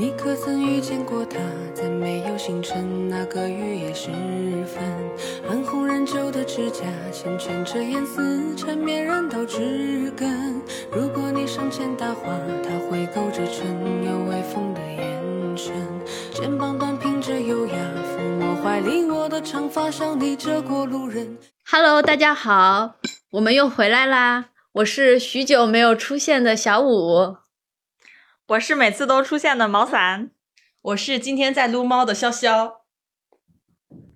你可曾遇见过他？在没有星辰那个雨夜时分，暗红染旧的指甲缱绻着烟丝，缠绵人到枝根。如果你上前搭话，他会勾着唇，有微风的眼神，肩膀端平着优雅，抚摸怀里我的长发，像你这过路人。Hello，大家好，我们又回来啦！我是许久没有出现的小五，我是每次都出现的毛伞，我是今天在撸猫的潇潇，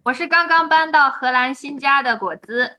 我是刚刚搬到荷兰新家的果子。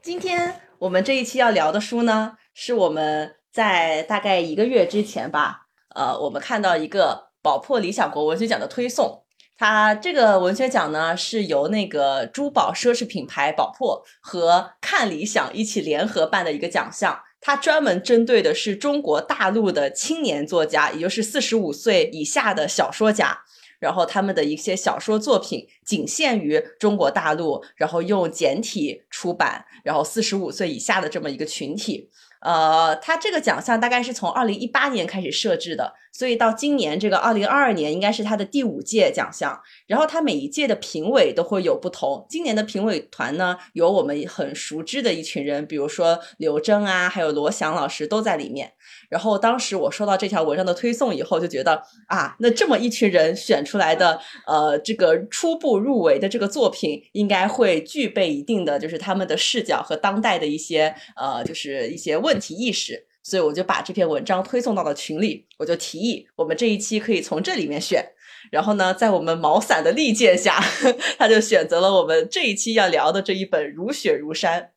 今天我们这一期要聊的书呢，是我们在大概一个月之前吧，呃，我们看到一个宝珀理想国文学奖的推送。它这个文学奖呢，是由那个珠宝奢侈品牌宝珀和看理想一起联合办的一个奖项。它专门针对的是中国大陆的青年作家，也就是四十五岁以下的小说家。然后他们的一些小说作品仅限于中国大陆，然后用简体出版，然后四十五岁以下的这么一个群体。呃，它这个奖项大概是从二零一八年开始设置的，所以到今年这个二零二二年应该是它的第五届奖项。然后它每一届的评委都会有不同，今年的评委团呢有我们很熟知的一群人，比如说刘铮啊，还有罗翔老师都在里面。然后当时我收到这条文章的推送以后，就觉得啊，那这么一群人选出来的，呃，这个初步入围的这个作品，应该会具备一定的就是他们的视角和当代的一些呃，就是一些问题意识。所以我就把这篇文章推送到了群里，我就提议我们这一期可以从这里面选。然后呢，在我们毛伞的力荐下，他就选择了我们这一期要聊的这一本《如雪如山》。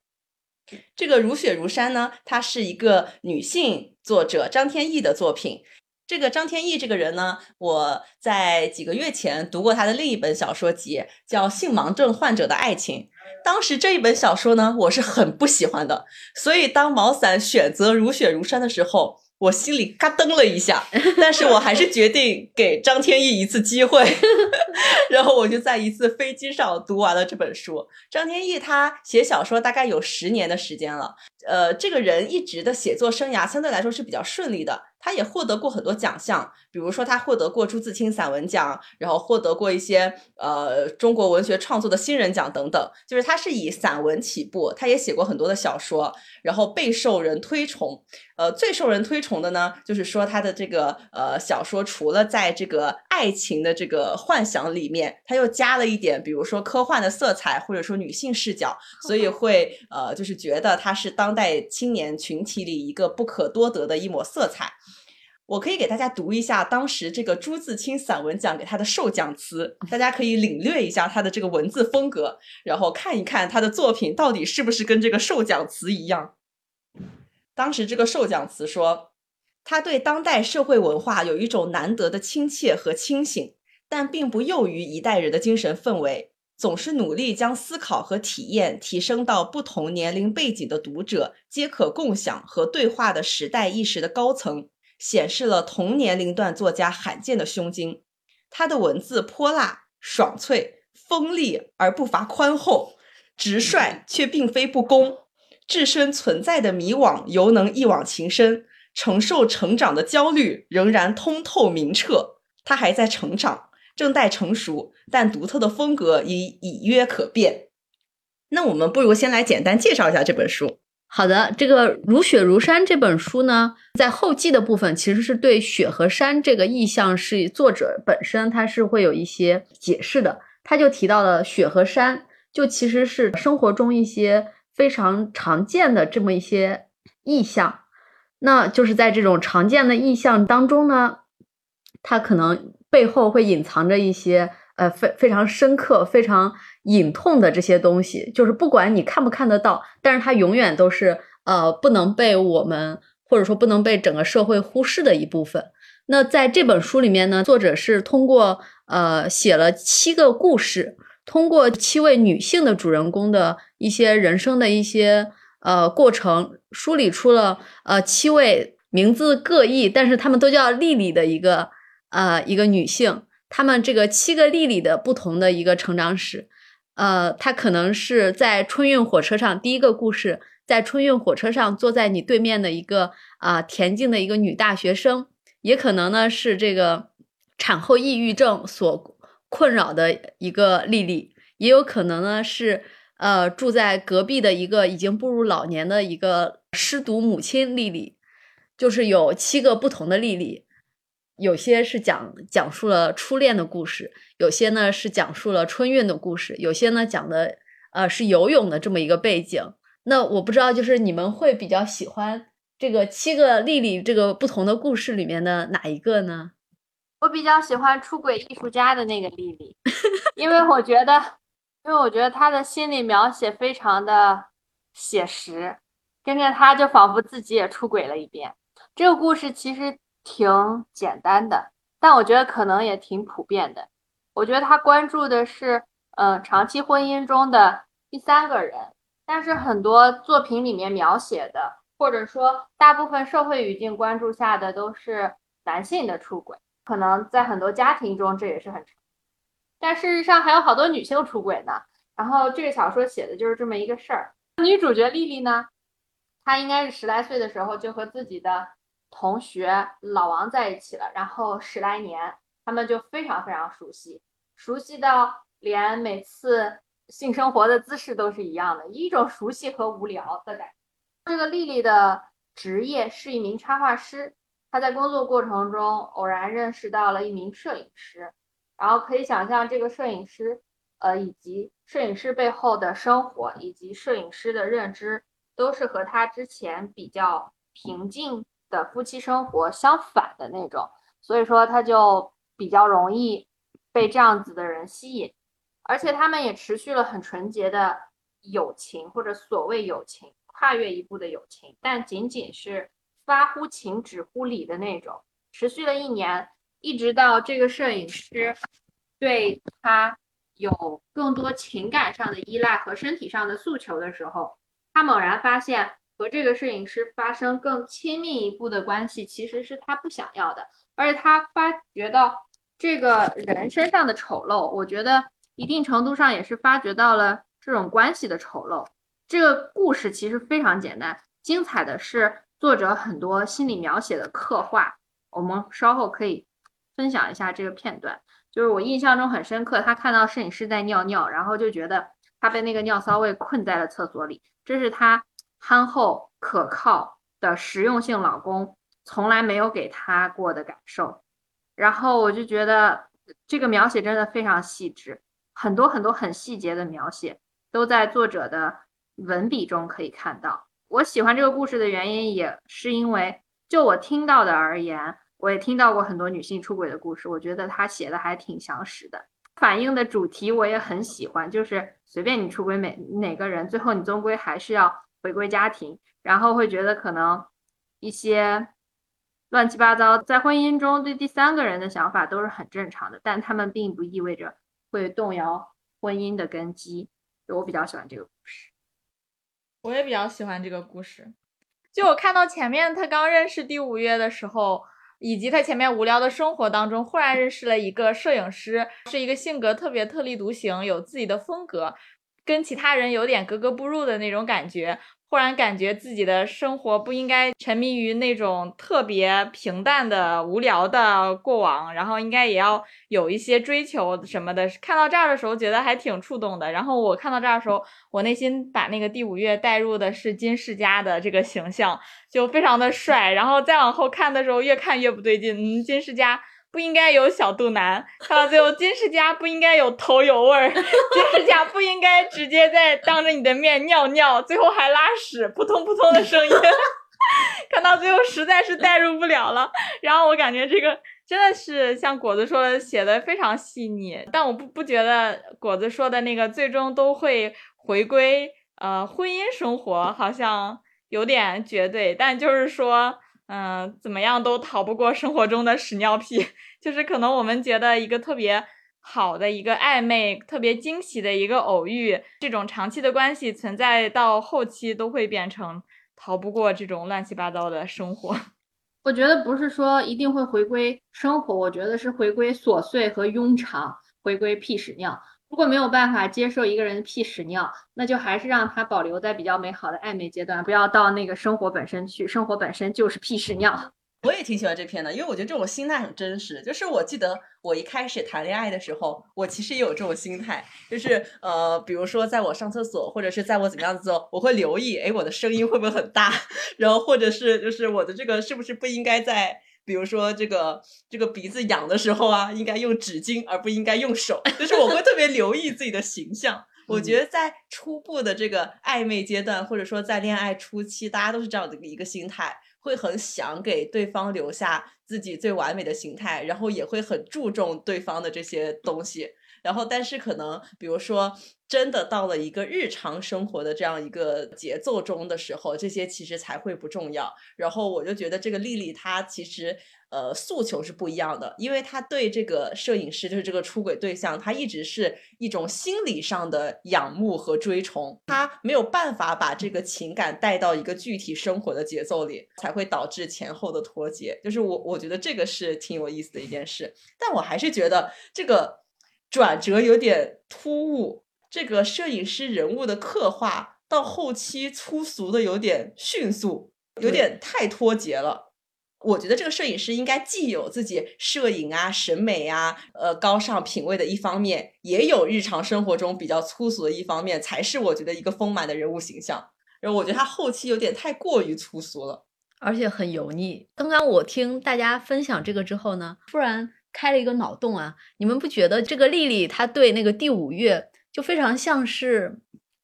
这个《如雪如山》呢，它是一个女性作者张天翼的作品。这个张天翼这个人呢，我在几个月前读过他的另一本小说集，叫《性盲症患者的爱情》。当时这一本小说呢，我是很不喜欢的，所以当毛伞选择《如雪如山》的时候，我心里嘎噔了一下，但是我还是决定给张天翼一次机会，然后我就在一次飞机上读完了这本书。张天翼他写小说大概有十年的时间了，呃，这个人一直的写作生涯相对来说是比较顺利的。他也获得过很多奖项，比如说他获得过朱自清散文奖，然后获得过一些呃中国文学创作的新人奖等等。就是他是以散文起步，他也写过很多的小说，然后备受人推崇。呃，最受人推崇的呢，就是说他的这个呃小说，除了在这个爱情的这个幻想里面，他又加了一点，比如说科幻的色彩，或者说女性视角，所以会呃就是觉得他是当代青年群体里一个不可多得的一抹色彩。我可以给大家读一下当时这个朱自清散文奖给他的授奖词，大家可以领略一下他的这个文字风格，然后看一看他的作品到底是不是跟这个授奖词一样。当时这个授奖词说，他对当代社会文化有一种难得的亲切和清醒，但并不囿于一代人的精神氛围，总是努力将思考和体验提升到不同年龄背景的读者皆可共享和对话的时代意识的高层。显示了同年龄段作家罕见的胸襟。他的文字泼辣、爽脆、锋利而不乏宽厚，直率却并非不公。置身存在的迷惘犹能一往情深，承受成长的焦虑仍然通透明澈。他还在成长，正待成熟，但独特的风格已已约可辨。那我们不如先来简单介绍一下这本书。好的，这个《如雪如山》这本书呢，在后记的部分其实是对雪和山这个意象是作者本身他是会有一些解释的。他就提到了雪和山，就其实是生活中一些非常常见的这么一些意象。那就是在这种常见的意象当中呢，它可能背后会隐藏着一些呃非非常深刻、非常隐痛的这些东西，就是不管你看不看得到，但是它永远都是呃不能被我们或者说不能被整个社会忽视的一部分。那在这本书里面呢，作者是通过呃写了七个故事，通过七位女性的主人公的一些人生的一些呃过程，梳理出了呃七位名字各异，但是她们都叫丽丽的一个呃一个女性。他们这个七个丽丽的不同的一个成长史，呃，她可能是在春运火车上第一个故事，在春运火车上坐在你对面的一个啊、恬静的一个女大学生，也可能呢是这个产后抑郁症所困扰的一个丽丽，也有可能呢是呃住在隔壁的一个已经步入老年的一个失独母亲丽丽，就是有七个不同的丽丽，有些是讲讲述了初恋的故事，有些呢是讲述了春运的故事，有些呢讲的呃是游泳的这么一个背景。那我不知道，就是你们会比较喜欢这个七个丽丽这个不同的故事里面的哪一个呢？我比较喜欢出轨艺术家的那个丽丽，因为我觉得，因为我觉得她的心理描写非常的写实，跟着她就仿佛自己也出轨了一遍。这个故事其实挺简单的，但我觉得可能也挺普遍的。我觉得他关注的是，嗯，长期婚姻中的第三个人。但是很多作品里面描写的，或者说大部分社会语境关注下的都是男性的出轨，可能在很多家庭中这也是很常但事实上还有好多女性出轨呢。然后这个小说写的就是这么一个事儿。女主角丽丽呢，她应该是十来岁的时候就和自己的同学老王在一起了，然后十来年他们就非常非常熟悉，熟悉到连每次。性生活的姿势都是一样的，一种熟悉和无聊的感觉。这个丽丽的职业是一名插画师，她在工作过程中偶然认识到了一名摄影师，然后可以想象这个摄影师，呃，以及摄影师背后的生活，以及摄影师的认知，都是和他之前比较平静的夫妻生活相反的那种，所以说他就比较容易被这样子的人吸引。而且他们也持续了很纯洁的友情，或者所谓友情，跨越一步的友情，但仅仅是发乎情止乎礼的那种，持续了一年，一直到这个摄影师对他有更多情感上的依赖和身体上的诉求的时候，他猛然发现和这个摄影师发生更亲密一步的关系其实是他不想要的，而且他发觉到这个人身上的丑陋，我觉得。一定程度上也是发掘到了这种关系的丑陋。这个故事其实非常简单，精彩的是作者很多心理描写的刻画。我们稍后可以分享一下这个片段，就是我印象中很深刻。他看到摄影师在尿尿，然后就觉得他被那个尿骚味困在了厕所里，这是他憨厚可靠的实用性老公从来没有给他过的感受。然后我就觉得这个描写真的非常细致。很多很多很细节的描写都在作者的文笔中可以看到。我喜欢这个故事的原因，也是因为就我听到的而言，我也听到过很多女性出轨的故事。我觉得他写的还挺详实的，反映的主题我也很喜欢，就是随便你出轨哪哪个人，最后你终归还是要回归家庭。然后会觉得可能一些乱七八糟在婚姻中对第三个人的想法都是很正常的，但他们并不意味着。会动摇婚姻的根基，就我比较喜欢这个故事。我也比较喜欢这个故事。就我看到前面他刚认识第五月的时候，以及他前面无聊的生活当中，忽然认识了一个摄影师，是一个性格特别特立独行、有自己的风格，跟其他人有点格格不入的那种感觉。忽然感觉自己的生活不应该沉迷于那种特别平淡的、无聊的过往，然后应该也要有一些追求什么的。看到这儿的时候，觉得还挺触动的。然后我看到这儿的时候，我内心把那个第五月带入的是金世佳的这个形象，就非常的帅。然后再往后看的时候，越看越不对劲。嗯，金世佳。不应该有小肚腩，看到最后金世佳不应该有头油味儿，金世佳不应该直接在当着你的面尿尿，最后还拉屎，扑通扑通的声音，看到最后实在是代入不了了。然后我感觉这个真的是像果子说的，写的非常细腻，但我不不觉得果子说的那个最终都会回归呃婚姻生活，好像有点绝对，但就是说。嗯，怎么样都逃不过生活中的屎尿屁。就是可能我们觉得一个特别好的一个暧昧、特别惊喜的一个偶遇，这种长期的关系存在到后期都会变成逃不过这种乱七八糟的生活。我觉得不是说一定会回归生活，我觉得是回归琐碎和庸常，回归屁屎尿。如果没有办法接受一个人的屁屎尿，那就还是让他保留在比较美好的暧昧阶段，不要到那个生活本身去。生活本身就是屁屎尿。我也挺喜欢这篇的，因为我觉得这种心态很真实。就是我记得我一开始谈恋爱的时候，我其实也有这种心态，就是呃，比如说在我上厕所或者是在我怎么样子，我会留意，哎，我的声音会不会很大，然后或者是就是我的这个是不是不应该在，比如说这个这个鼻子痒的时候啊，应该用纸巾而不应该用手，就是我会特别留意自己的形象。我觉得在初步的这个暧昧阶段，或者说在恋爱初期，大家都是这样的一个心态。会很想给对方留下自己最完美的形态，然后也会很注重对方的这些东西。然后，但是可能，比如说，真的到了一个日常生活的这样一个节奏中的时候，这些其实才会不重要。然后，我就觉得这个丽丽她其实。呃，诉求是不一样的，因为他对这个摄影师，就是这个出轨对象，他一直是一种心理上的仰慕和追崇，他没有办法把这个情感带到一个具体生活的节奏里，才会导致前后的脱节。就是我，我觉得这个是挺有意思的一件事，但我还是觉得这个转折有点突兀，这个摄影师人物的刻画到后期粗俗的有点迅速，有点太脱节了。我觉得这个摄影师应该既有自己摄影啊、审美啊、呃高尚品味的一方面，也有日常生活中比较粗俗的一方面，才是我觉得一个丰满的人物形象。然后我觉得他后期有点太过于粗俗了，而且很油腻。刚刚我听大家分享这个之后呢，突然开了一个脑洞啊！你们不觉得这个丽丽她对那个第五月就非常像是？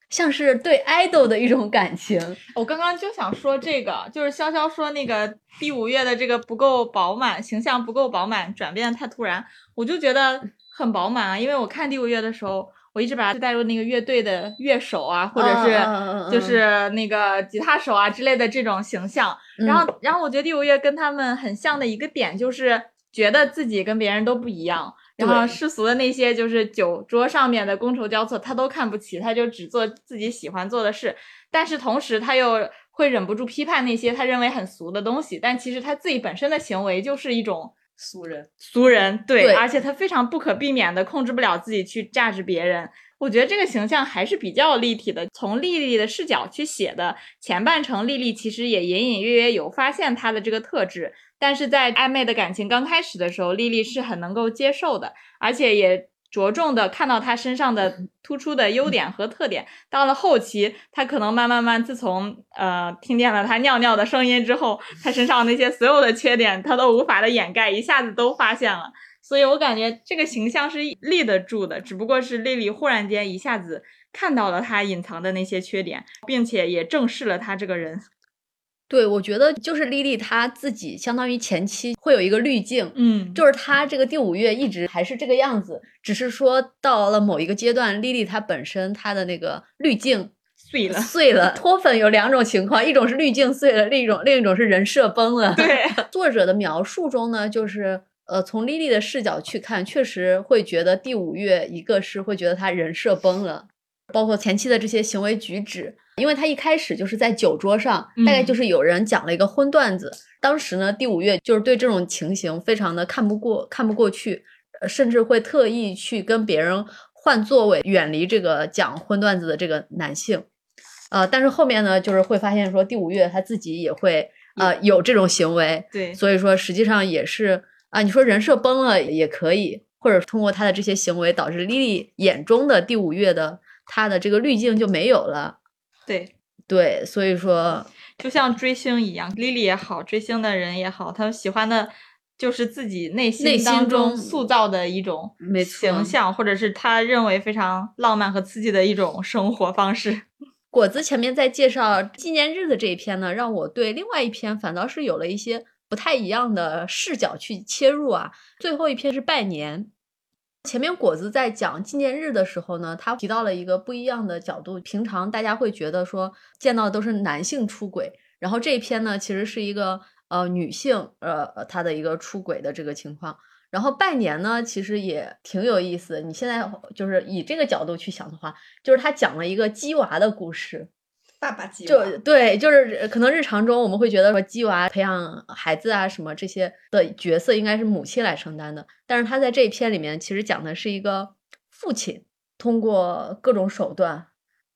像是对 idol 的一种感情。我刚刚就想说这个，就是潇潇说那个第五月的这个不够饱满，形象不够饱满，转变的太突然，我就觉得很饱满啊。因为我看第五月的时候，我一直把它带入那个乐队的乐手啊，或者是就是那个吉他手啊之类的这种形象。然后，然后我觉得第五月跟他们很像的一个点，就是觉得自己跟别人都不一样。然后世俗的那些就是酒桌上面的觥筹交错，他都看不起，他就只做自己喜欢做的事。但是同时他又会忍不住批判那些他认为很俗的东西。但其实他自己本身的行为就是一种俗人，俗人对，而且他非常不可避免的控制不了自己去榨制别人。我觉得这个形象还是比较立体的。从丽丽的视角去写的前半程，丽丽其实也隐隐约约有发现她的这个特质。但是在暧昧的感情刚开始的时候，丽丽是很能够接受的，而且也着重的看到他身上的突出的优点和特点。到了后期，他可能慢慢慢，自从呃听见了他尿尿的声音之后，他身上那些所有的缺点，他都无法的掩盖，一下子都发现了。所以我感觉这个形象是立得住的，只不过是丽丽忽然间一下子看到了他隐藏的那些缺点，并且也正视了他这个人。对，我觉得就是莉莉她自己，相当于前期会有一个滤镜，嗯，就是她这个第五月一直还是这个样子，只是说到了某一个阶段，莉莉她本身她的那个滤镜碎了，碎了。脱粉有两种情况，一种是滤镜碎了，另一种另一种是人设崩了。对，作者的描述中呢，就是呃，从莉莉的视角去看，确实会觉得第五月一个是会觉得她人设崩了，包括前期的这些行为举止。因为他一开始就是在酒桌上，大概就是有人讲了一个荤段子。当时呢，第五月就是对这种情形非常的看不过、看不过去，甚至会特意去跟别人换座位，远离这个讲荤段子的这个男性。呃，但是后面呢，就是会发现说，第五月他自己也会呃有这种行为。对，所以说实际上也是啊，你说人设崩了也可以，或者通过他的这些行为导致莉莉眼中的第五月的他的这个滤镜就没有了。对对，所以说就像追星一样，Lily 也好，追星的人也好，他喜欢的就是自己内心当中塑造的一种形象，或者是他认为非常浪漫和刺激的一种生活方式。果子前面在介绍纪念日的这一篇呢，让我对另外一篇反倒是有了一些不太一样的视角去切入啊。最后一篇是拜年。前面果子在讲纪念日的时候呢，他提到了一个不一样的角度。平常大家会觉得说见到都是男性出轨，然后这一篇呢其实是一个呃女性呃她的一个出轨的这个情况。然后拜年呢其实也挺有意思。你现在就是以这个角度去想的话，就是他讲了一个鸡娃的故事。爸爸鸡就对，就是可能日常中我们会觉得说鸡娃培养孩子啊什么这些的角色应该是母亲来承担的，但是他在这一篇里面其实讲的是一个父亲通过各种手段，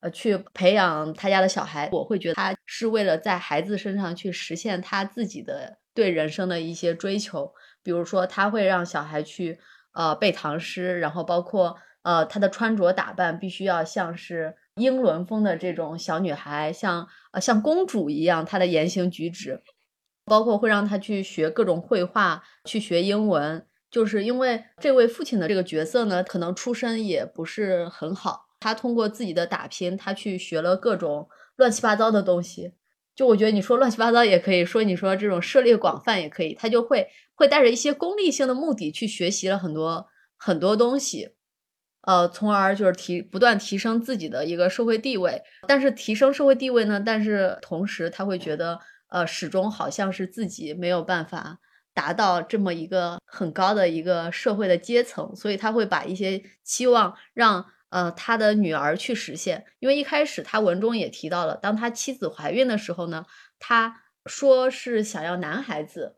呃，去培养他家的小孩。我会觉得他是为了在孩子身上去实现他自己的对人生的一些追求，比如说他会让小孩去呃背唐诗，然后包括呃他的穿着打扮必须要像是英伦风的这种小女孩，像呃像公主一样，她的言行举止，包括会让她去学各种绘画，去学英文，就是因为这位父亲的这个角色呢，可能出身也不是很好，他通过自己的打拼，他去学了各种乱七八糟的东西。就我觉得你说乱七八糟也可以说，你说这种涉猎广泛也可以，他就会会带着一些功利性的目的去学习了很多很多东西，呃，从而就是提不断提升自己的一个社会地位。但是提升社会地位呢，但是同时他会觉得，呃，始终好像是自己没有办法达到这么一个很高的一个社会的阶层，所以他会把一些期望让。呃，他的女儿去实现，因为一开始他文中也提到了，当他妻子怀孕的时候呢，他说是想要男孩子，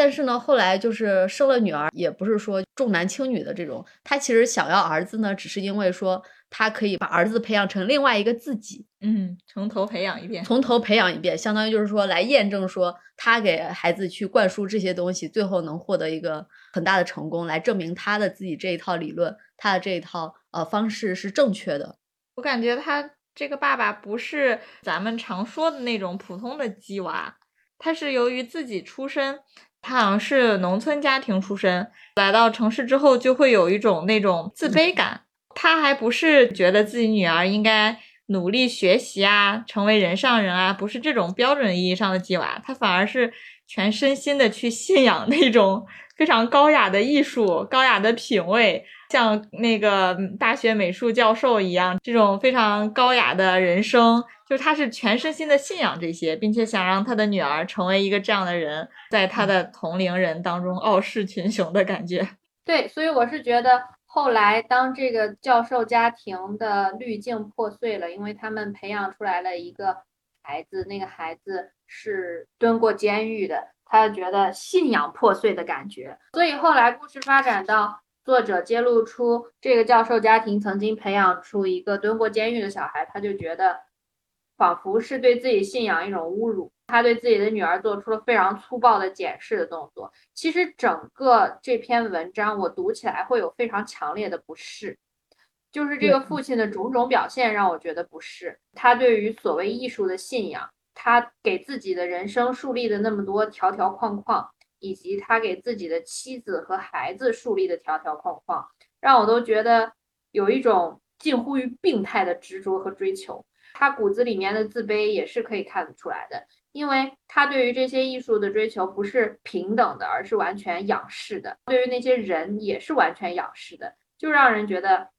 但是呢，后来就是生了女儿，也不是说重男轻女的这种，他其实想要儿子呢，只是因为说他可以把儿子培养成另外一个自己，嗯，从头培养一遍，从头培养一遍，相当于就是说来验证说他给孩子去灌输这些东西，最后能获得一个很大的成功，来证明他的自己这一套理论，他的这一套。呃，方式是正确的。我感觉他这个爸爸不是咱们常说的那种普通的鸡娃，他是由于自己出身，他好像是农村家庭出身，来到城市之后就会有一种那种自卑感。他还不是觉得自己女儿应该努力学习啊，成为人上人啊，不是这种标准意义上的鸡娃，他反而是全身心的去信仰那种非常高雅的艺术、高雅的品味。像那个大学美术教授一样，这种非常高雅的人生，就是他是全身心的信仰这些，并且想让他的女儿成为一个这样的人，在他的同龄人当中傲视群雄的感觉。对，所以我是觉得，后来当这个教授家庭的滤镜破碎了，因为他们培养出来了一个孩子，那个孩子是蹲过监狱的，他觉得信仰破碎的感觉，所以后来故事发展到。作者揭露出这个教授家庭曾经培养出一个蹲过监狱的小孩，他就觉得仿佛是对自己信仰一种侮辱。他对自己的女儿做出了非常粗暴的检视的动作。其实整个这篇文章我读起来会有非常强烈的不适，就是这个父亲的种种表现让我觉得不适。他对于所谓艺术的信仰，他给自己的人生树立的那么多条条框框。以及他给自己的妻子和孩子树立的条条框框，让我都觉得有一种近乎于病态的执着和追求。他骨子里面的自卑也是可以看得出来的，因为他对于这些艺术的追求不是平等的，而是完全仰视的；对于那些人也是完全仰视的，就让人觉得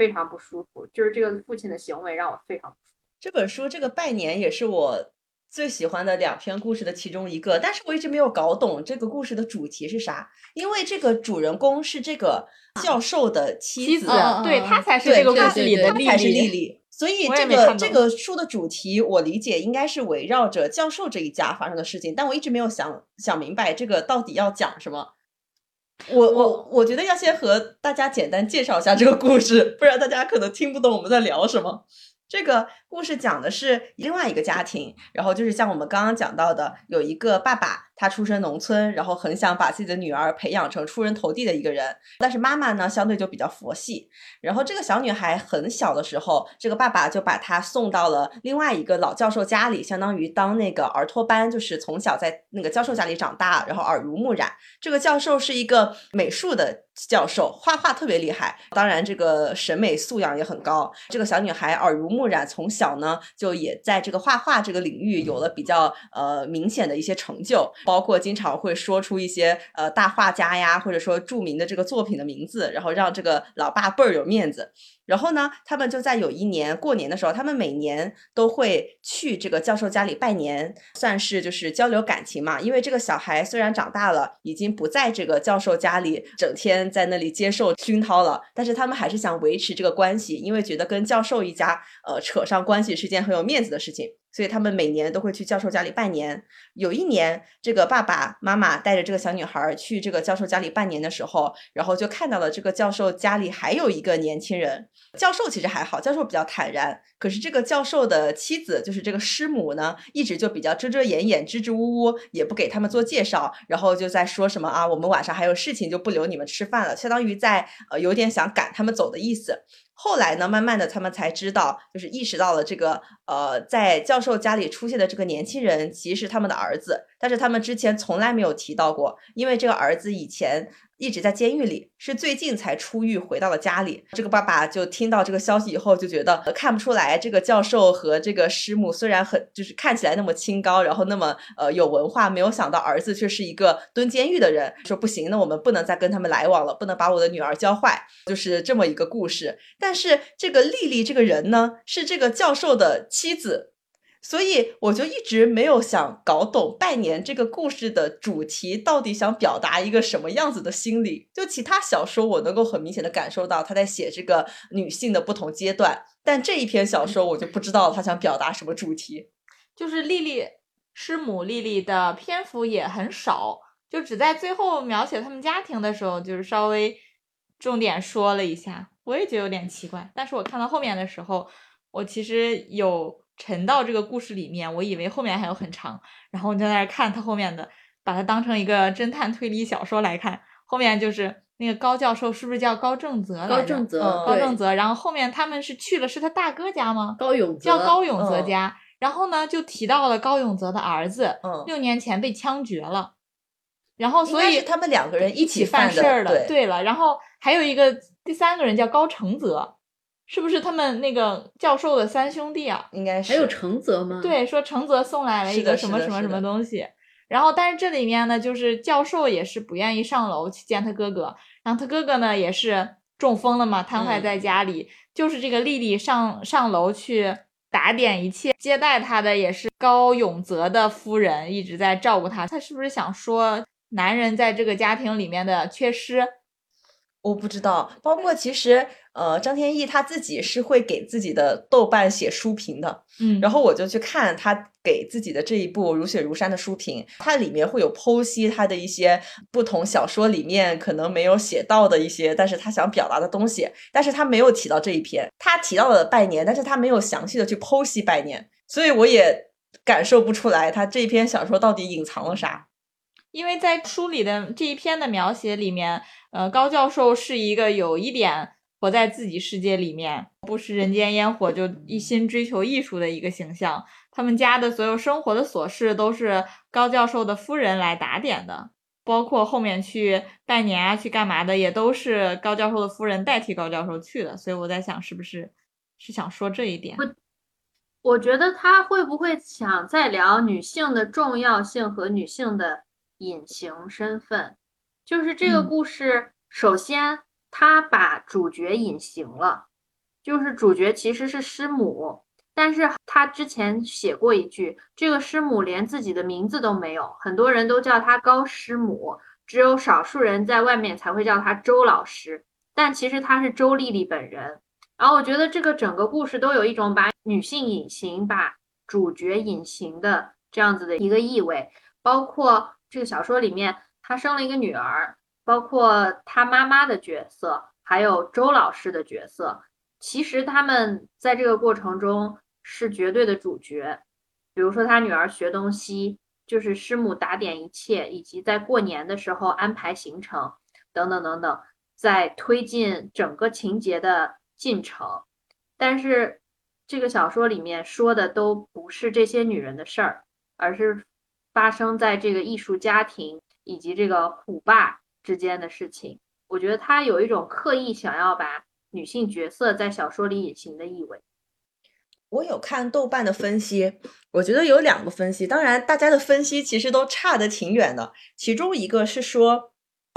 非常不舒服。就是这个父亲的行为让我非常不舒服。这本书这个拜年也是我。最喜欢的两篇故事的其中一个，但是我一直没有搞懂这个故事的主题是啥。因为这个主人公是这个教授的妻子，对他才是这个故事里的才是丽丽。所以这个这个书的主题，我理解应该是围绕着教授这一家发生的事情，但我一直没有想想明白这个到底要讲什么。我我我觉得要先和大家简单介绍一下这个故事，不然大家可能听不懂我们在聊什么。这个故事讲的是另外一个家庭，然后就是像我们刚刚讲到的，有一个爸爸。他出身农村，然后很想把自己的女儿培养成出人头地的一个人。但是妈妈呢，相对就比较佛系。然后这个小女孩很小的时候，这个爸爸就把她送到了另外一个老教授家里，相当于当那个儿托班，就是从小在那个教授家里长大，然后耳濡目染。这个教授是一个美术的教授，画画特别厉害，当然这个审美素养也很高。这个小女孩耳濡目染，从小呢就也在这个画画这个领域有了比较呃明显的一些成就。包括经常会说出一些呃大画家呀，或者说著名的这个作品的名字，然后让这个老爸倍儿有面子。然后呢，他们就在有一年过年的时候，他们每年都会去这个教授家里拜年，算是就是交流感情嘛。因为这个小孩虽然长大了，已经不在这个教授家里整天在那里接受熏陶了，但是他们还是想维持这个关系，因为觉得跟教授一家呃扯上关系是件很有面子的事情。所以他们每年都会去教授家里拜年。有一年，这个爸爸妈妈带着这个小女孩去这个教授家里拜年的时候，然后就看到了这个教授家里还有一个年轻人。教授其实还好，教授比较坦然。可是这个教授的妻子，就是这个师母呢，一直就比较遮遮掩掩、支支吾吾，也不给他们做介绍，然后就在说什么啊，我们晚上还有事情，就不留你们吃饭了，相当于在呃有点想赶他们走的意思。后来呢，慢慢的他们才知道，就是意识到了这个呃，在教授家里出现的这个年轻人其实是他们的儿子，但是他们之前从来没有提到过，因为这个儿子以前。一直在监狱里，是最近才出狱回到了家里。这个爸爸就听到这个消息以后，就觉得看不出来这个教授和这个师母虽然很就是看起来那么清高，然后那么呃有文化，没有想到儿子却是一个蹲监狱的人。说不行，那我们不能再跟他们来往了，不能把我的女儿教坏，就是这么一个故事。但是这个丽丽这个人呢，是这个教授的妻子。所以我就一直没有想搞懂拜年这个故事的主题到底想表达一个什么样子的心理。就其他小说，我能够很明显的感受到他在写这个女性的不同阶段，但这一篇小说我就不知道他想表达什么主题。就是丽丽师母丽丽的篇幅也很少，就只在最后描写他们家庭的时候，就是稍微重点说了一下。我也觉得有点奇怪，但是我看到后面的时候，我其实有。沉到这个故事里面，我以为后面还有很长，然后我就在那看他后面的，把它当成一个侦探推理小说来看。后面就是那个高教授，是不是叫高正泽？高正泽，高正泽。然后后面他们是去了，是他大哥家吗？高永泽，叫高永泽家。然后呢，就提到了高永泽的儿子，六年前被枪决了。然后所以他们两个人一起犯事儿了。对了，然后还有一个第三个人叫高承泽。是不是他们那个教授的三兄弟啊？应该是还有承泽吗？对，说承泽送来了一个什么什么什么东西，然后但是这里面呢，就是教授也是不愿意上楼去见他哥哥，然后他哥哥呢也是中风了嘛，瘫痪在家里，就是这个丽丽上上楼去打点一切，接待他的也是高永泽的夫人，一直在照顾他。他是不是想说男人在这个家庭里面的缺失？我不知道，包括其实，呃，张天翼他自己是会给自己的豆瓣写书评的，嗯，然后我就去看他给自己的这一部《如雪如山》的书评，它里面会有剖析他的一些不同小说里面可能没有写到的一些，但是他想表达的东西，但是他没有提到这一篇，他提到了拜年，但是他没有详细的去剖析拜年，所以我也感受不出来他这一篇小说到底隐藏了啥。因为在书里的这一篇的描写里面，呃，高教授是一个有一点活在自己世界里面，不食人间烟火，就一心追求艺术的一个形象。他们家的所有生活的琐事都是高教授的夫人来打点的，包括后面去拜年啊，去干嘛的，也都是高教授的夫人代替高教授去的。所以我在想，是不是是想说这一点？我觉得他会不会想再聊女性的重要性和女性的？隐形身份，就是这个故事。首先，他把主角隐形了，就是主角其实是师母，但是他之前写过一句，这个师母连自己的名字都没有，很多人都叫她高师母，只有少数人在外面才会叫她周老师，但其实她是周丽丽本人。然后我觉得这个整个故事都有一种把女性隐形、把主角隐形的这样子的一个意味，包括。这个小说里面，他生了一个女儿，包括他妈妈的角色，还有周老师的角色。其实他们在这个过程中是绝对的主角。比如说，他女儿学东西，就是师母打点一切，以及在过年的时候安排行程，等等等等，在推进整个情节的进程。但是这个小说里面说的都不是这些女人的事儿，而是。发生在这个艺术家庭以及这个虎爸之间的事情，我觉得他有一种刻意想要把女性角色在小说里隐形的意味。我有看豆瓣的分析，我觉得有两个分析，当然大家的分析其实都差得挺远的。其中一个是说，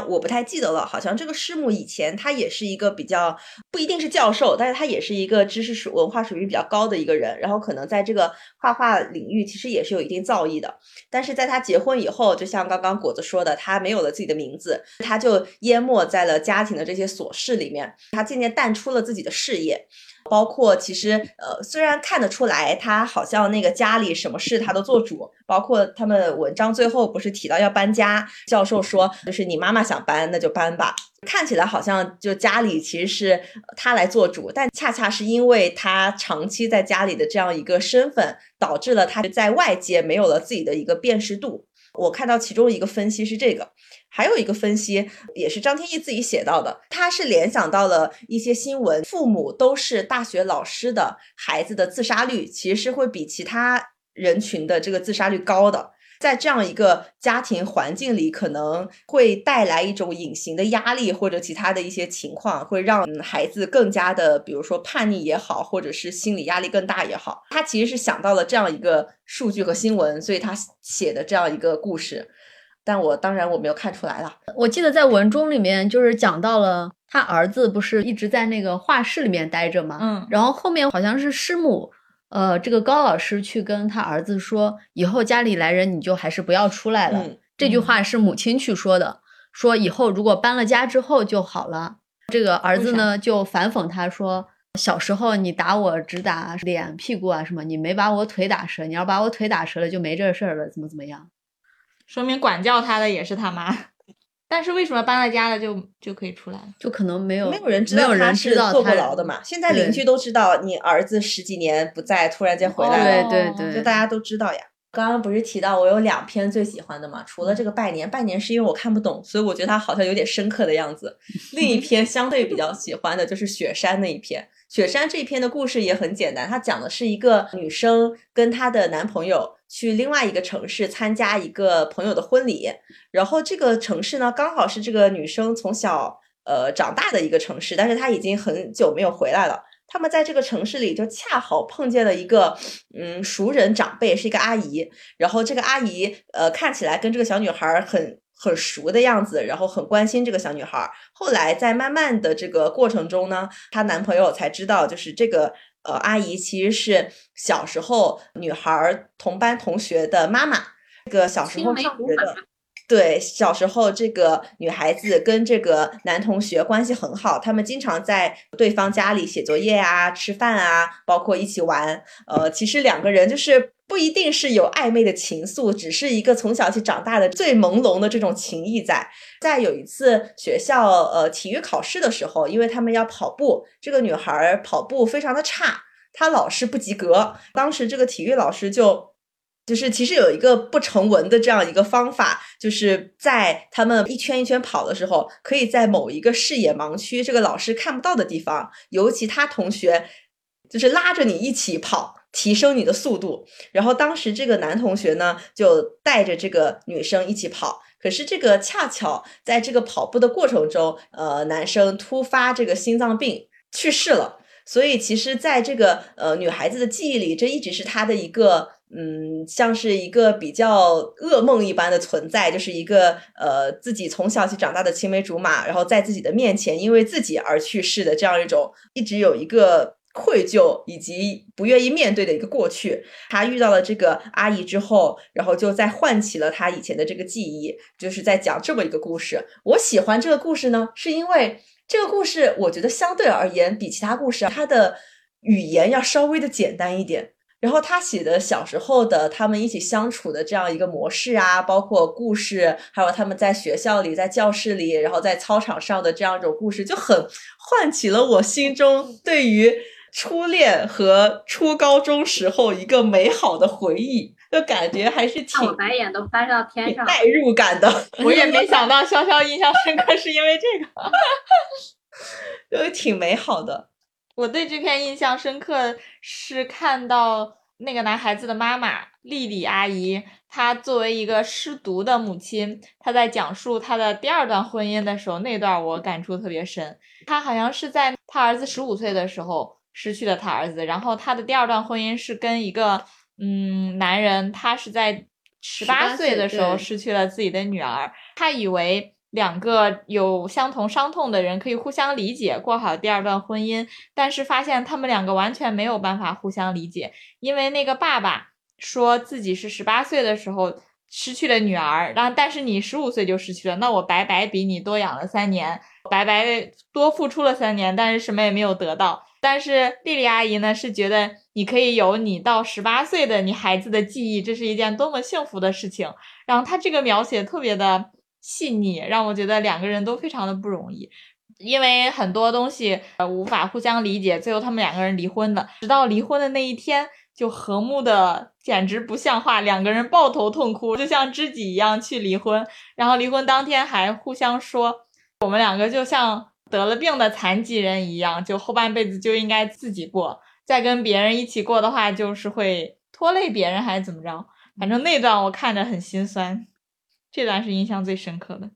我不太记得了，好像这个师母以前她也是一个比较不一定是教授，但是她也是一个知识水文化水平比较高的一个人，然后可能在这个画画领域其实也是有一定造诣的。但是在她结婚以后，就像刚刚果子说的，她没有了自己的名字，她就淹没在了家庭的这些琐事里面，她渐渐淡出了自己的事业。包括其实，呃，虽然看得出来他好像那个家里什么事他都做主，包括他们文章最后不是提到要搬家，教授说就是你妈妈想搬那就搬吧，看起来好像就家里其实是他来做主，但恰恰是因为他长期在家里的这样一个身份，导致了他在外界没有了自己的一个辨识度。我看到其中一个分析是这个。还有一个分析也是张天翼自己写到的，他是联想到了一些新闻，父母都是大学老师的孩子的自杀率其实是会比其他人群的这个自杀率高的，在这样一个家庭环境里，可能会带来一种隐形的压力或者其他的一些情况，会让孩子更加的，比如说叛逆也好，或者是心理压力更大也好，他其实是想到了这样一个数据和新闻，所以他写的这样一个故事。但我当然我没有看出来了。我记得在文中里面就是讲到了他儿子不是一直在那个画室里面待着嘛，嗯，然后后面好像是师母，呃，这个高老师去跟他儿子说，以后家里来人你就还是不要出来了。嗯这句话是母亲去说的，说以后如果搬了家之后就好了。这个儿子呢就反讽他说，小时候你打我只打脸、屁股啊什么，你没把我腿打折，你要把我腿打折了就没这事儿了，怎么怎么样？说明管教他的也是他妈。但是为什么搬了家了就就可以出来了？就可能没有没有人知道他是坐过牢的嘛。现在邻居都知道你儿子十几年不在，突然间回来了，对哦对对，就大家都知道呀。刚刚不是提到我有两篇最喜欢的嘛？除了这个拜年，拜年是因为我看不懂，所以我觉得它好像有点深刻的样子。另一篇相对比较喜欢的就是雪山那一篇。雪山这一篇的故事也很简单，它讲的是一个女生跟她的男朋友去另外一个城市参加一个朋友的婚礼，然后这个城市呢刚好是这个女生从小呃长大的一个城市，但是她已经很久没有回来了。他们在这个城市里就恰好碰见了一个嗯熟人长辈，是一个阿姨。然后这个阿姨呃看起来跟这个小女孩很很熟的样子，然后很关心这个小女孩。后来在慢慢的这个过程中呢，她男朋友才知道，就是这个呃阿姨其实是小时候女孩儿同班同学的妈妈。这个小时候上学的。对，小时候这个女孩子跟这个男同学关系很好，他们经常在对方家里写作业啊、吃饭啊，包括一起玩。呃，其实两个人就是不一定是有暧昧的情愫，只是一个从小一起长大的最朦胧的这种情谊在。在有一次学校呃体育考试的时候，因为他们要跑步，这个女孩跑步非常的差，她老是不及格。当时这个体育老师就。就是其实有一个不成文的这样一个方法，就是在他们一圈一圈跑的时候，可以在某一个视野盲区，这个老师看不到的地方，由其他同学就是拉着你一起跑，提升你的速度。然后当时这个男同学呢，就带着这个女生一起跑。可是这个恰巧在这个跑步的过程中，呃，男生突发这个心脏病去世了。所以其实，在这个呃女孩子的记忆里，这一直是她的一个嗯，像是一个比较噩梦一般的存在，就是一个呃自己从小起长大的青梅竹马，然后在自己的面前因为自己而去世的这样一种，一直有一个愧疚以及不愿意面对的一个过去。他遇到了这个阿姨之后，然后就再唤起了他以前的这个记忆，就是在讲这么一个故事。我喜欢这个故事呢，是因为。这个故事我觉得相对而言比其他故事，它的语言要稍微的简单一点。然后他写的小时候的他们一起相处的这样一个模式啊，包括故事，还有他们在学校里、在教室里，然后在操场上的这样一种故事，就很唤起了我心中对于初恋和初高中时候一个美好的回忆，就感觉还是挺看我白眼都翻到天上。代入感的。我也没 想到潇潇印象深刻是因为这个。就挺美好的。我对这篇印象深刻是看到那个男孩子的妈妈丽丽阿姨，她作为一个失独的母亲，她在讲述她的第二段婚姻的时候，那段我感触特别深。她好像是在她儿子十五岁的时候失去了她儿子，然后她的第二段婚姻是跟一个嗯男人，他是在十八18岁的时候失去了自己的女儿，她以为。两个有相同伤痛的人可以互相理解，过好第二段婚姻。但是发现他们两个完全没有办法互相理解，因为那个爸爸说自己是十八岁的时候失去了女儿，然后但是你十五岁就失去了，那我白白比你多养了三年，白白多付出了三年，但是什么也没有得到。但是丽丽阿姨呢是觉得你可以有你到十八岁的你孩子的记忆，这是一件多么幸福的事情。然后她这个描写特别的。细腻让我觉得两个人都非常的不容易，因为很多东西呃无法互相理解，最后他们两个人离婚了。直到离婚的那一天，就和睦的简直不像话，两个人抱头痛哭，就像知己一样去离婚。然后离婚当天还互相说，我们两个就像得了病的残疾人一样，就后半辈子就应该自己过，再跟别人一起过的话，就是会拖累别人还是怎么着？反正那段我看着很心酸。这段是印象最深刻的，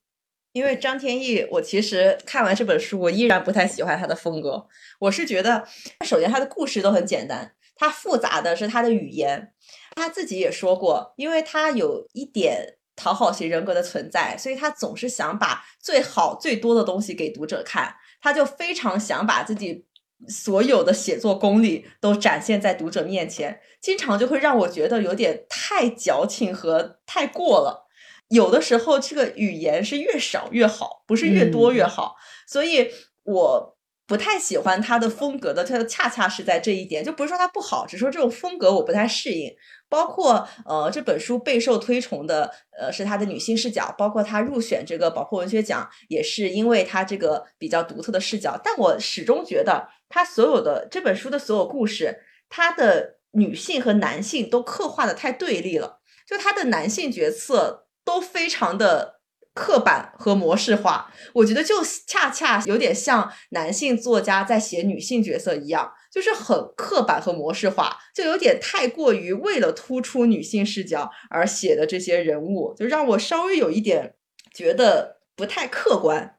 因为张天翼，我其实看完这本书，我依然不太喜欢他的风格。我是觉得，首先他的故事都很简单，他复杂的是他的语言。他自己也说过，因为他有一点讨好型人格的存在，所以他总是想把最好最多的东西给读者看，他就非常想把自己所有的写作功力都展现在读者面前，经常就会让我觉得有点太矫情和太过了。有的时候，这个语言是越少越好，不是越多越好。所以我不太喜欢他的风格的，他恰恰是在这一点，就不是说他不好，只是说这种风格我不太适应。包括呃，这本书备受推崇的，呃，是他的女性视角，包括他入选这个宝珀文学奖，也是因为他这个比较独特的视角。但我始终觉得，他所有的这本书的所有故事，他的女性和男性都刻画的太对立了，就他的男性角色。都非常的刻板和模式化，我觉得就恰恰有点像男性作家在写女性角色一样，就是很刻板和模式化，就有点太过于为了突出女性视角而写的这些人物，就让我稍微有一点觉得不太客观。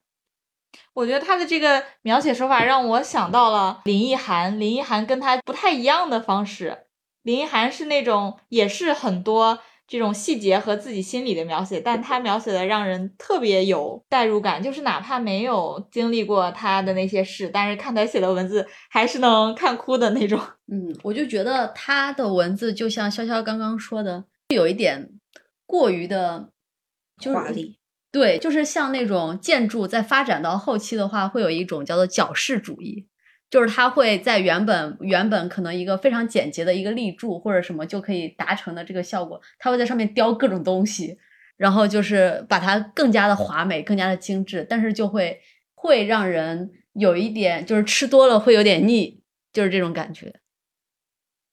我觉得他的这个描写手法让我想到了林奕涵，林奕涵跟他不太一样的方式，林奕涵是那种也是很多。这种细节和自己心里的描写，但他描写的让人特别有代入感，就是哪怕没有经历过他的那些事，但是看他写的文字还是能看哭的那种。嗯，我就觉得他的文字就像潇潇刚刚说的，有一点过于的华丽。对，就是像那种建筑在发展到后期的话，会有一种叫做矫饰主义。就是它会在原本原本可能一个非常简洁的一个立柱或者什么就可以达成的这个效果，它会在上面雕各种东西，然后就是把它更加的华美、更加的精致，但是就会会让人有一点就是吃多了会有点腻，就是这种感觉。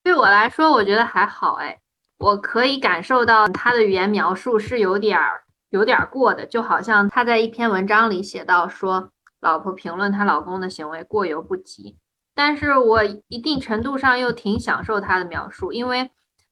对我来说，我觉得还好哎，我可以感受到他的语言描述是有点儿有点过的，就好像他在一篇文章里写到说。老婆评论她老公的行为过犹不及，但是我一定程度上又挺享受她的描述，因为，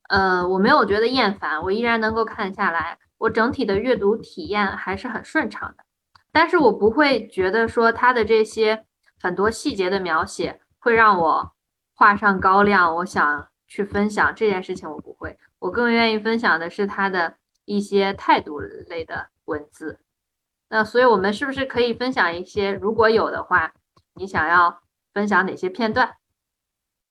呃，我没有觉得厌烦，我依然能够看下来，我整体的阅读体验还是很顺畅的。但是我不会觉得说他的这些很多细节的描写会让我画上高亮，我想去分享这件事情，我不会，我更愿意分享的是他的一些态度类的文字。那所以，我们是不是可以分享一些？如果有的话，你想要分享哪些片段？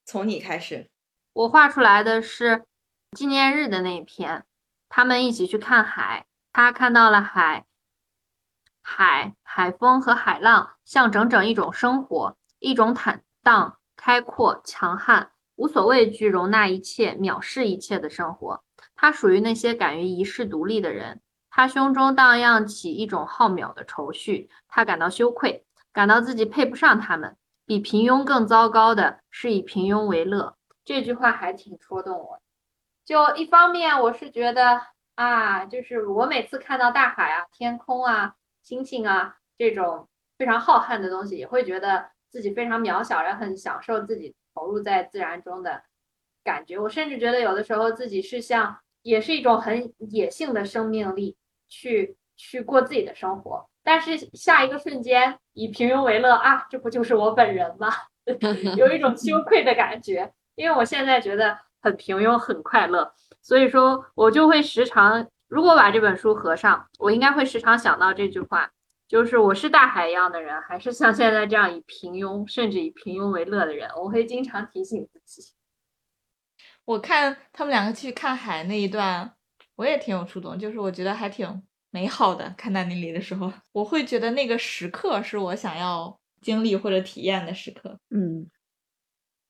从你开始。我画出来的是纪念日的那一篇，他们一起去看海，他看到了海，海海风和海浪，像整整一种生活，一种坦荡、开阔、强悍、无所畏惧、容纳一切、藐视一切的生活。他属于那些敢于一世独立的人。他胸中荡漾起一种浩渺的愁绪，他感到羞愧，感到自己配不上他们。比平庸更糟糕的是以平庸为乐。这句话还挺戳动我。就一方面，我是觉得啊，就是我每次看到大海啊、天空啊、星星啊这种非常浩瀚的东西，也会觉得自己非常渺小，然后很享受自己投入在自然中的感觉。我甚至觉得有的时候自己是像，也是一种很野性的生命力。去去过自己的生活，但是下一个瞬间以平庸为乐啊，这不就是我本人吗？有一种羞愧的感觉，因为我现在觉得很平庸，很快乐，所以说我就会时常，如果把这本书合上，我应该会时常想到这句话，就是我是大海一样的人，还是像现在这样以平庸甚至以平庸为乐的人？我会经常提醒自己。我看他们两个去看海那一段，我也挺有触动，就是我觉得还挺美好的。看到那里的时候，我会觉得那个时刻是我想要经历或者体验的时刻。嗯，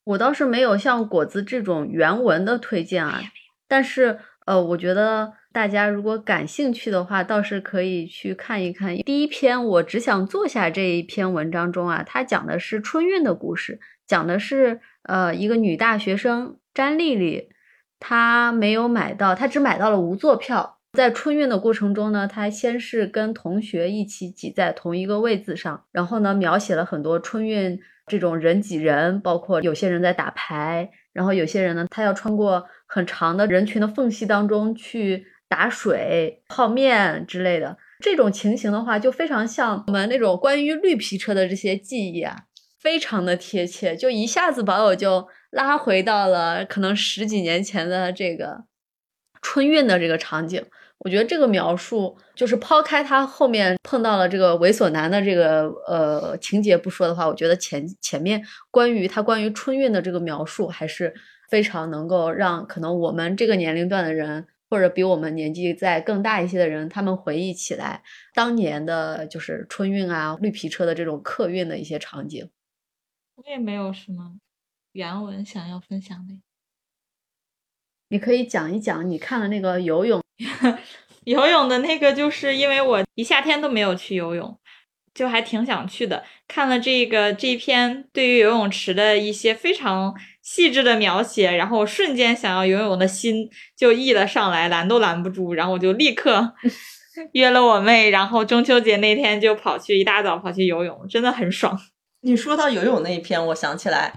我倒是没有像果子这种原文的推荐啊，但是呃，我觉得大家如果感兴趣的话，倒是可以去看一看第一篇。我只想坐下这一篇文章中啊，它讲的是春运的故事，讲的是呃一个女大学生。詹丽丽，他没有买到，他只买到了无座票。在春运的过程中呢，他先是跟同学一起挤在同一个位子上，然后呢，描写了很多春运这种人挤人，包括有些人在打牌，然后有些人呢，他要穿过很长的人群的缝隙当中去打水、泡面之类的。这种情形的话，就非常像我们那种关于绿皮车的这些记忆啊，非常的贴切，就一下子把我就。拉回到了可能十几年前的这个春运的这个场景，我觉得这个描述就是抛开他后面碰到了这个猥琐男的这个呃情节不说的话，我觉得前前面关于他关于春运的这个描述还是非常能够让可能我们这个年龄段的人，或者比我们年纪再更大一些的人，他们回忆起来当年的就是春运啊绿皮车的这种客运的一些场景。我也没有什么。原文想要分享的，你可以讲一讲你看了那个游泳，游泳的那个，就是因为我一夏天都没有去游泳，就还挺想去的。看了这个这一篇对于游泳池的一些非常细致的描写，然后瞬间想要游泳的心就溢了上来，拦都拦不住。然后我就立刻 约了我妹，然后中秋节那天就跑去一大早跑去游泳，真的很爽。你说到游泳那一篇，我想起来。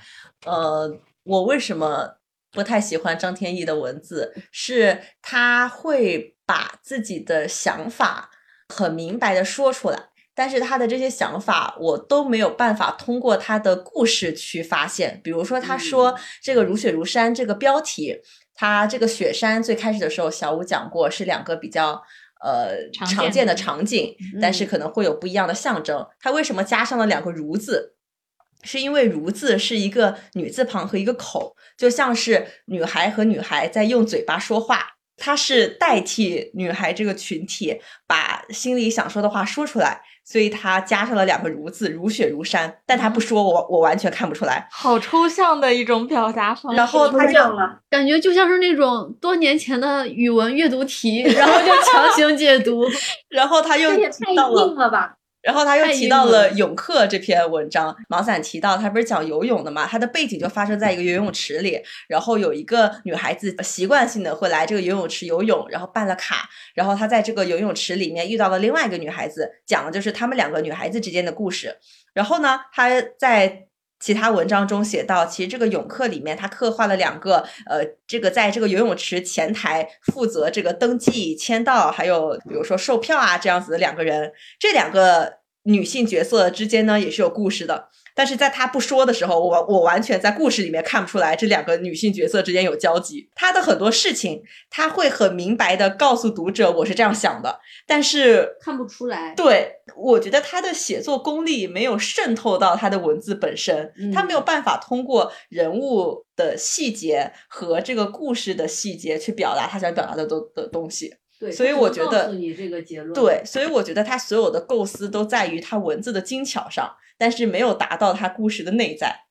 呃，我为什么不太喜欢张天翼的文字？是他会把自己的想法很明白的说出来，但是他的这些想法我都没有办法通过他的故事去发现。比如说，他说这个“如雪如山”这个标题，他这个雪山最开始的时候，小五讲过是两个比较呃常见的场景，但是可能会有不一样的象征。他为什么加上了两个“如”字？是因为“如”字是一个女字旁和一个口，就像是女孩和女孩在用嘴巴说话，它是代替女孩这个群体把心里想说的话说出来，所以它加上了两个“如”字，如雪如山。但他不说，我我完全看不出来，好抽象的一种表达方式。然后他就感觉就像是那种多年前的语文阅读题，然后就强行解读，然后他又太硬了吧。然后他又提到了《泳客》这篇文章，毛伞提到他不是讲游泳的嘛？他的背景就发生在一个游泳池里，然后有一个女孩子习惯性的会来这个游泳池游泳，然后办了卡，然后他在这个游泳池里面遇到了另外一个女孩子，讲的就是他们两个女孩子之间的故事。然后呢，他在其他文章中写到，其实这个泳客里面他刻画了两个，呃，这个在这个游泳池前台负责这个登记、签到，还有比如说售票啊这样子的两个人，这两个。女性角色之间呢也是有故事的，但是在他不说的时候，我我完全在故事里面看不出来这两个女性角色之间有交集。他的很多事情他会很明白的告诉读者我是这样想的，但是看不出来。对，我觉得他的写作功力没有渗透到他的文字本身，他没有办法通过人物的细节和这个故事的细节去表达他想表达的东的东西。对，所以我觉得你这个结论对，所以我觉得他所有的构思都在于他文字的精巧上，但是没有达到他故事的内在。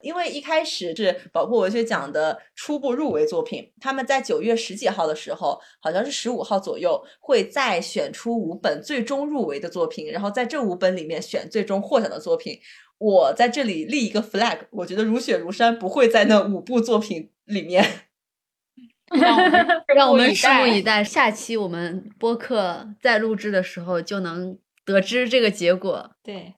因为一开始是宝珀文学奖的初步入围作品，他们在九月十几号的时候，好像是十五号左右，会再选出五本最终入围的作品，然后在这五本里面选最终获奖的作品。我在这里立一个 flag，我觉得如雪如山不会在那五部作品里面。让我们拭目以待，下期我们播客在录制的时候就能得知这个结果。对，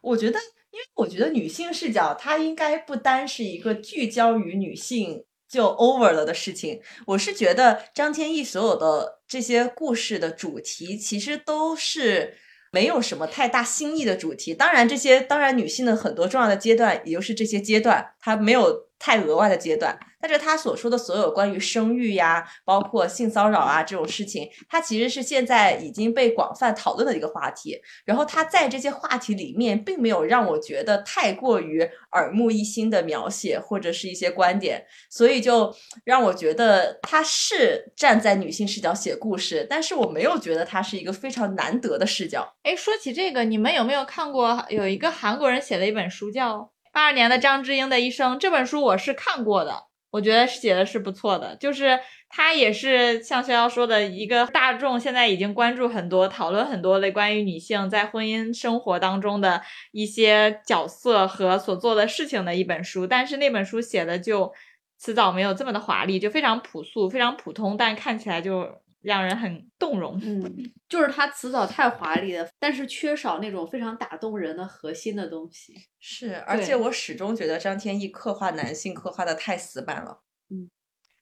我觉得，因为我觉得女性视角它应该不单是一个聚焦于女性就 over 了的事情。我是觉得张天翼所有的这些故事的主题其实都是没有什么太大新意的主题。当然，这些当然女性的很多重要的阶段，也就是这些阶段，它没有。太额外的阶段。但是他所说的所有关于生育呀，包括性骚扰啊这种事情，它其实是现在已经被广泛讨论的一个话题。然后他在这些话题里面，并没有让我觉得太过于耳目一新的描写或者是一些观点，所以就让我觉得他是站在女性视角写故事，但是我没有觉得他是一个非常难得的视角。哎，说起这个，你们有没有看过有一个韩国人写的一本书叫《八二年的张智英的一生》？这本书我是看过的。我觉得写的是不错的，就是他也是像潇潇说的一个大众现在已经关注很多、讨论很多的关于女性在婚姻生活当中的一些角色和所做的事情的一本书。但是那本书写的就辞藻没有这么的华丽，就非常朴素、非常普通，但看起来就让人很动容。嗯，就是它辞藻太华丽了，但是缺少那种非常打动人的核心的东西。是，而且我始终觉得张天翼刻画男性刻画的太死板了。嗯，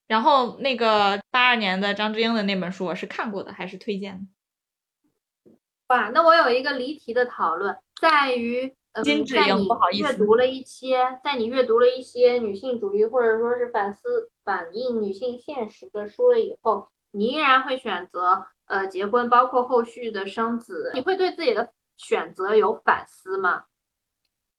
然后那个八二年的张智英的那本书我是看过的，还是推荐的。哇，那我有一个离题的讨论，在于呃，金智在你英不好意思阅读了一些，在你阅读了一些女性主义或者说是反思反映女性现实的书了以后，你依然会选择呃结婚，包括后续的生子，你会对自己的选择有反思吗？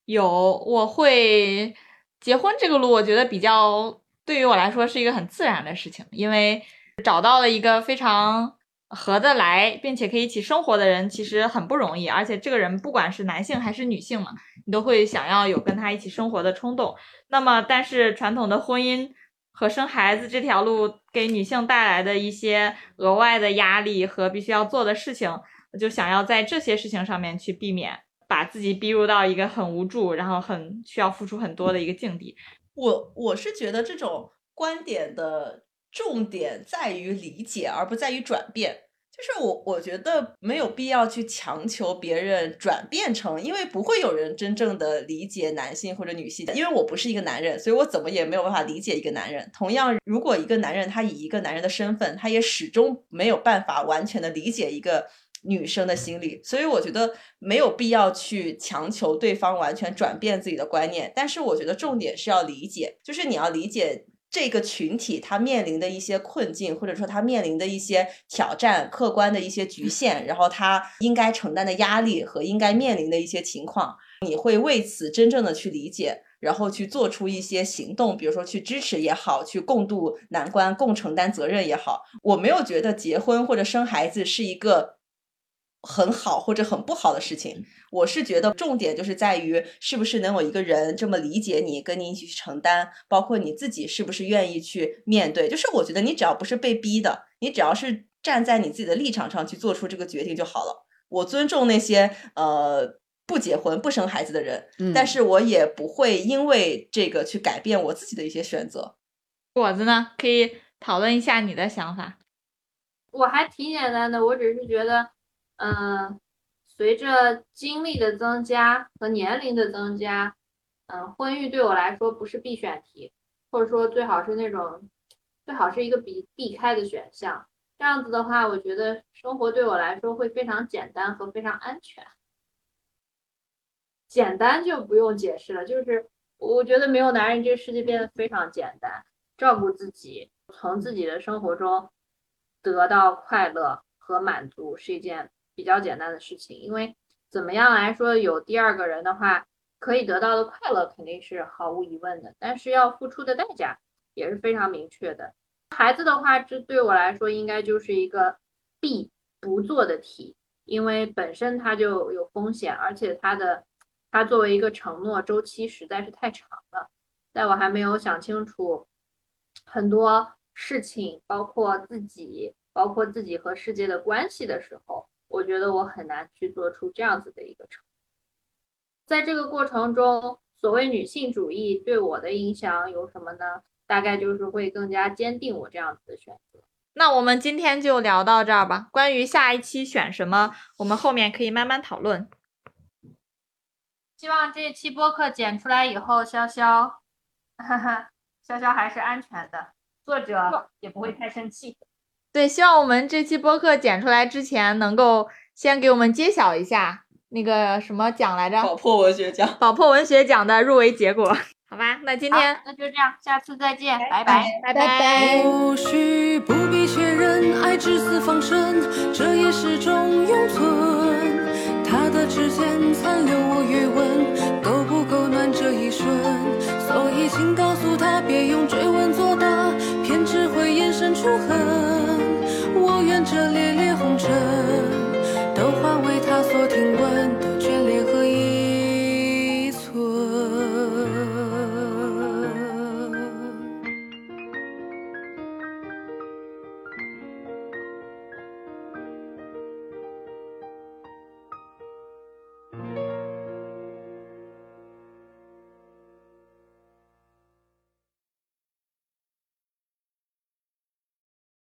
有，我会结婚这个路，我觉得比较对于我来说是一个很自然的事情，因为找到了一个非常合得来，并且可以一起生活的人，其实很不容易。而且这个人不管是男性还是女性嘛，你都会想要有跟他一起生活的冲动。那么，但是传统的婚姻和生孩子这条路给女性带来的一些额外的压力和必须要做的事情，就想要在这些事情上面去避免。把自己逼入到一个很无助，然后很需要付出很多的一个境地。我我是觉得这种观点的重点在于理解，而不在于转变。就是我我觉得没有必要去强求别人转变成，因为不会有人真正的理解男性或者女性的。因为我不是一个男人，所以我怎么也没有办法理解一个男人。同样，如果一个男人他以一个男人的身份，他也始终没有办法完全的理解一个。女生的心理，所以我觉得没有必要去强求对方完全转变自己的观念。但是我觉得重点是要理解，就是你要理解这个群体他面临的一些困境，或者说他面临的一些挑战、客观的一些局限，然后他应该承担的压力和应该面临的一些情况，你会为此真正的去理解，然后去做出一些行动，比如说去支持也好，去共度难关、共承担责任也好。我没有觉得结婚或者生孩子是一个。很好或者很不好的事情，我是觉得重点就是在于是不是能有一个人这么理解你，跟你一起去承担，包括你自己是不是愿意去面对。就是我觉得你只要不是被逼的，你只要是站在你自己的立场上去做出这个决定就好了。我尊重那些呃不结婚不生孩子的人，但是我也不会因为这个去改变我自己的一些选择。果子呢，可以讨论一下你的想法。我还挺简单的，我只是觉得。嗯，随着经历的增加和年龄的增加，嗯，婚育对我来说不是必选题，或者说最好是那种最好是一个避避开的选项。这样子的话，我觉得生活对我来说会非常简单和非常安全。简单就不用解释了，就是我觉得没有男人，这个世界变得非常简单。照顾自己，从自己的生活中得到快乐和满足是一件。比较简单的事情，因为怎么样来说，有第二个人的话，可以得到的快乐肯定是毫无疑问的，但是要付出的代价也是非常明确的。孩子的话，这对我来说应该就是一个必不做的题，因为本身它就有风险，而且它的它作为一个承诺周期实在是太长了。在我还没有想清楚很多事情，包括自己，包括自己和世界的关系的时候。我觉得我很难去做出这样子的一个成。在这个过程中，所谓女性主义对我的影响有什么呢？大概就是会更加坚定我这样子的选择。那我们今天就聊到这儿吧。关于下一期选什么，我们后面可以慢慢讨论。希望这期播客剪出来以后，潇潇，哈哈，潇潇还是安全的，作者也不会太生气。对，希望我们这期播客剪出来之前，能够先给我们揭晓一下那个什么奖来着？宝珀文学奖。宝珀文学奖的入围结果。好吧，那今天，那就这样，下次再见，拜拜拜。拜拜拜或许不必确认爱至死方生，这也是种永存。他的指尖残留我余温，够不够暖这一瞬？所以请告诉他，别用追问作答，偏只会延伸出恨。